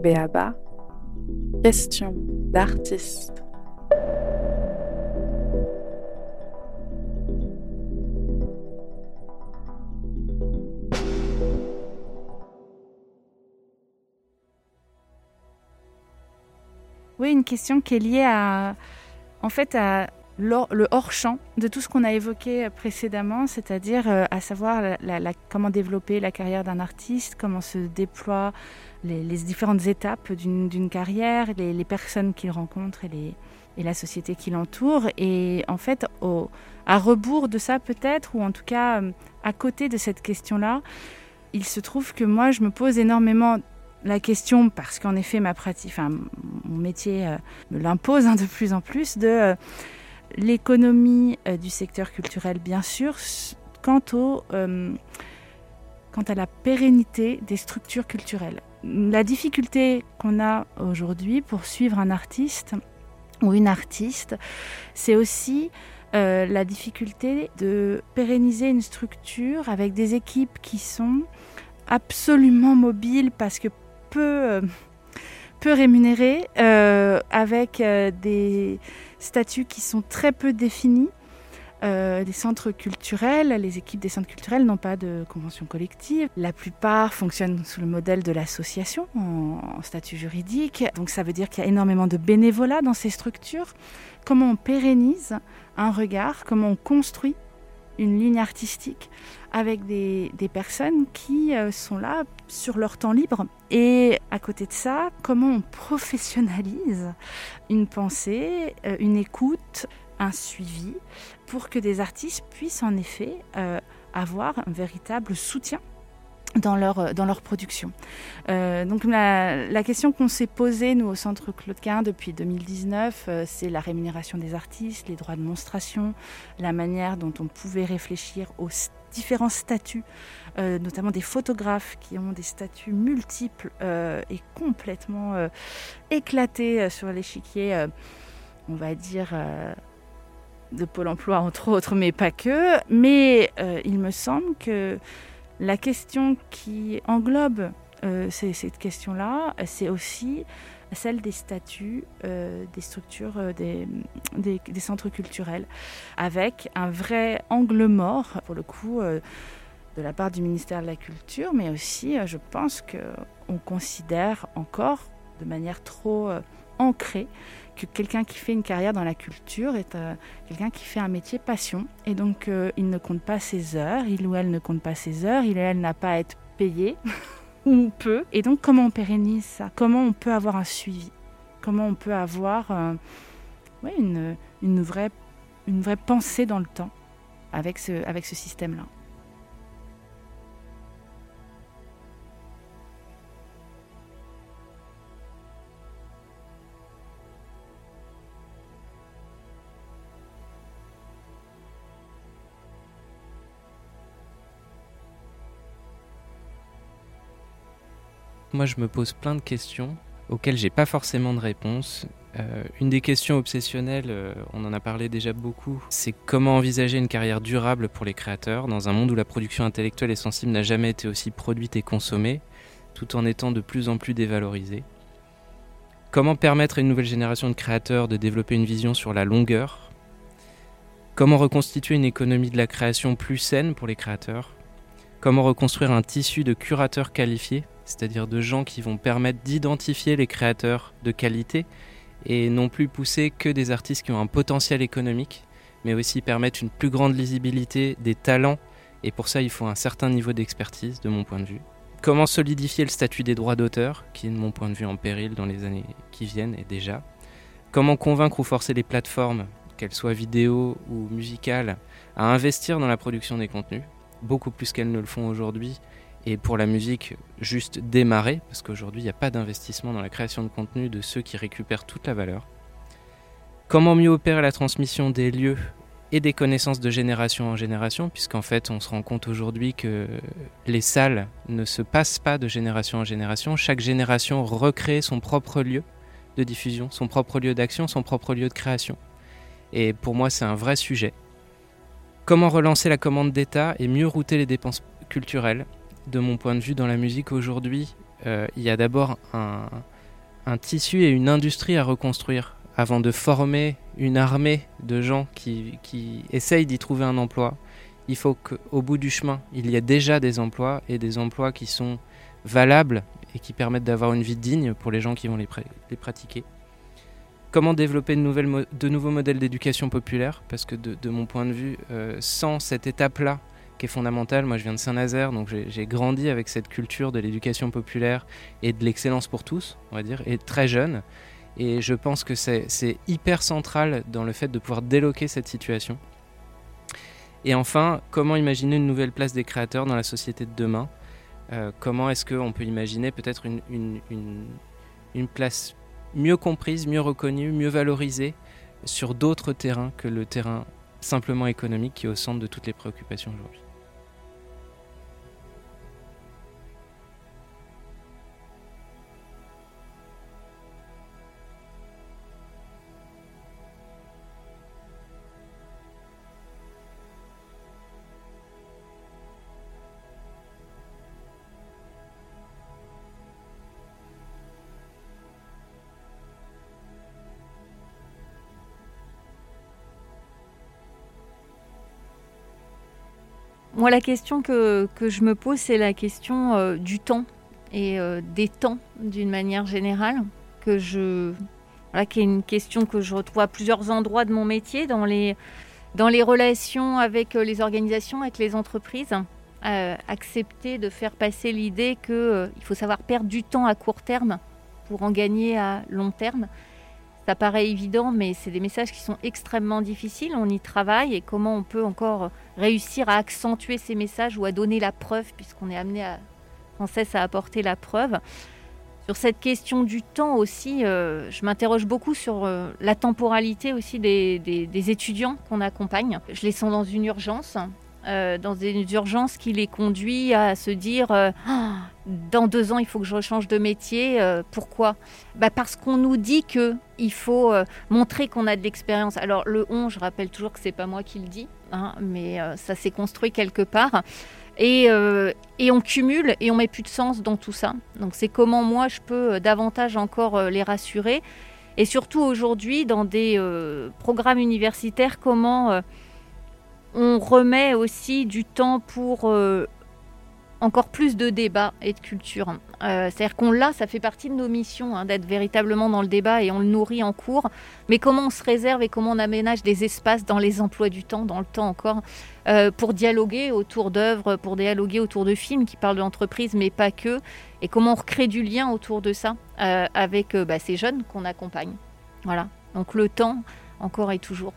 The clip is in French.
Béaba, question d'artiste. Oui, une question qui est liée à, en fait, à le hors-champ de tout ce qu'on a évoqué précédemment, c'est-à-dire euh, à savoir comment développer la carrière d'un artiste, comment se déploient les, différentes étapes d'une carrière, les, personnes qu'il rencontre et, la société qui l'entoure. Et en fait, à rebours de ça peut-être, ou en tout cas euh, à côté de cette question-là, il se trouve que moi, je me pose énormément la question, parce qu'en effet, ma pratique, enfin, mon métier euh, me l'impose hein, de plus en plus, de l'économie euh, du secteur culturel, bien sûr, quant, au, quant à la pérennité des structures culturelles. La difficulté qu'on a aujourd'hui pour suivre un artiste ou une artiste, c'est aussi la difficulté de pérenniser une structure avec des équipes qui sont absolument mobiles parce que peu, euh, peu rémunérés, euh, avec euh, des statuts qui sont très peu définis. des centres culturels, les équipes des centres culturels n'ont pas de convention collective. La plupart fonctionnent sous le modèle de l'association en, statut juridique. Donc ça veut dire qu'il y a énormément de bénévolat dans ces structures. Comment on pérennise un regard, comment on construit une ligne artistique avec des, personnes qui euh, sont là sur leur temps libre. Et à côté de ça, comment on professionnalise une pensée, euh, une écoute, un suivi, pour que des artistes puissent en effet euh, avoir un véritable soutien dans leur, euh, dans leur production. Euh, donc la, la question qu'on s'est posée, nous, au Centre Claude Quin depuis 2019, euh, c'est la rémunération des artistes, les droits de monstration, la manière dont on pouvait réfléchir aux différents statuts, notamment des photographes qui ont des statuts multiples et complètement éclatés sur l'échiquier, on va dire de Pôle Emploi entre autres, mais pas que. Mais il me semble que la question qui englobe euh, cette question-là, c'est aussi celle des statuts euh, des structures euh, des, des, centres culturels, avec un vrai angle mort, pour le coup, de la part du ministère de la Culture, mais aussi, je pense qu'on considère encore de manière trop ancrée que quelqu'un qui fait une carrière dans la culture est euh, quelqu'un qui fait un métier passion. Et donc, euh, il ne compte pas ses heures, il ou elle ne compte pas ses heures, il ou elle n'a pas à être payé ou peu. Et donc, comment on pérennise ça? Comment on peut avoir un suivi? Comment on peut avoir euh, une, vraie, pensée dans le temps avec ce, avec ce système-là? Moi, je me pose plein de questions auxquelles j'ai pas forcément de réponse. Euh, une des questions obsessionnelles, euh, on en a parlé déjà beaucoup, c'est comment envisager une carrière durable pour les créateurs dans un monde où la production intellectuelle et sensible n'a jamais été aussi produite et consommée, tout en étant de plus en plus dévalorisée. Comment permettre à une nouvelle génération de créateurs de développer une vision sur la longueur? Comment reconstituer une économie de la création plus saine pour les créateurs? Comment reconstruire un tissu de curateurs qualifiés? C'est-à-dire de gens qui vont permettre d'identifier les créateurs de qualité et non plus pousser que des artistes qui ont un potentiel économique, mais aussi permettre une plus grande lisibilité des talents, et pour ça il faut un certain niveau d'expertise de mon point de vue. Comment solidifier le statut des droits d'auteur, qui est de mon point de vue en péril dans les années qui viennent et déjà? Comment convaincre ou forcer les plateformes, qu'elles soient vidéo ou musicales, à investir dans la production des contenus, beaucoup plus qu'elles ne le font aujourd'hui, et pour la musique, juste démarrer, parce qu'aujourd'hui, il n'y a pas d'investissement dans la création de contenu de ceux qui récupèrent toute la valeur. Comment mieux opérer la transmission des lieux et des connaissances de génération en génération, puisqu'en fait, on se rend compte aujourd'hui que les salles ne se passent pas de génération en génération. Chaque génération recrée son propre lieu de diffusion, son propre lieu d'action, son propre lieu de création. Et pour moi, c'est un vrai sujet. Comment relancer la commande d'État et mieux router les dépenses culturelles de mon point de vue, dans la musique aujourd'hui, euh, il y a d'abord un, tissu et une industrie à reconstruire avant de former une armée de gens qui, qui essayent d'y trouver un emploi. Il faut qu'au bout du chemin, il y ait déjà des emplois et des emplois qui sont valables et qui permettent d'avoir une vie digne pour les gens qui vont les, pratiquer. Comment développer de nouveaux modèles d'éducation populaire? Parce que de, mon point de vue, euh, sans cette étape-là, qui est fondamentale, moi je viens de Saint-Nazaire, donc j'ai grandi avec cette culture de l'éducation populaire et de l'excellence pour tous, on va dire, et très jeune. Et je pense que c'est hyper central dans le fait de pouvoir déloquer cette situation. Et enfin, comment imaginer une nouvelle place des créateurs dans la société de demain? Euh, Comment est-ce qu'on peut imaginer peut-être une, place mieux comprise, mieux reconnue, mieux valorisée sur d'autres terrains que le terrain simplement économique qui est au centre de toutes les préoccupations aujourd'hui? Moi, la question que, je me pose, c'est la question euh, du temps et euh, des temps d'une manière générale, que je, voilà, qui est une question que je retrouve à plusieurs endroits de mon métier, dans les, dans les relations avec euh, les organisations, avec les entreprises. accepter de faire passer l'idée qu'il faut savoir perdre du temps à court terme pour en gagner à long terme. Ça paraît évident, mais c'est des messages qui sont extrêmement difficiles. On y travaille et comment on peut encore réussir à accentuer ces messages ou à donner la preuve, puisqu'on est amené à, sans cesse à apporter la preuve. Sur cette question du temps aussi, euh, je m'interroge beaucoup sur euh, la temporalité aussi des, des étudiants qu'on accompagne. Je les sens dans une urgence. Euh, dans des urgences qui les conduit à se dire euh, ah, dans deux ans il faut que je change de métier. Euh, pourquoi? Bah Parce qu'on nous dit que il faut montrer qu'on a de l'expérience. Alors le on, je rappelle toujours que c'est pas moi qui le dis, hein, mais ça s'est construit quelque part. Et, et, on cumule et on met plus de sens dans tout ça. Donc c'est comment moi je peux davantage encore les rassurer. Et surtout aujourd'hui dans des programmes universitaires, comment on remet aussi du temps pour euh, encore plus de débats et de culture. Euh, c'est-à-dire qu'on l'a, ça fait partie de nos missions, hein, d'être véritablement dans le débat et on le nourrit en cours. Mais comment on se réserve et comment on aménage des espaces dans les emplois du temps, dans le temps encore, euh, pour dialoguer autour d'œuvres, pour dialoguer autour de films qui parlent de l'entreprise, mais pas que? Et comment on recrée du lien autour de ça avec bah, ces jeunes qu'on accompagne? Voilà. Donc le temps, encore et toujours.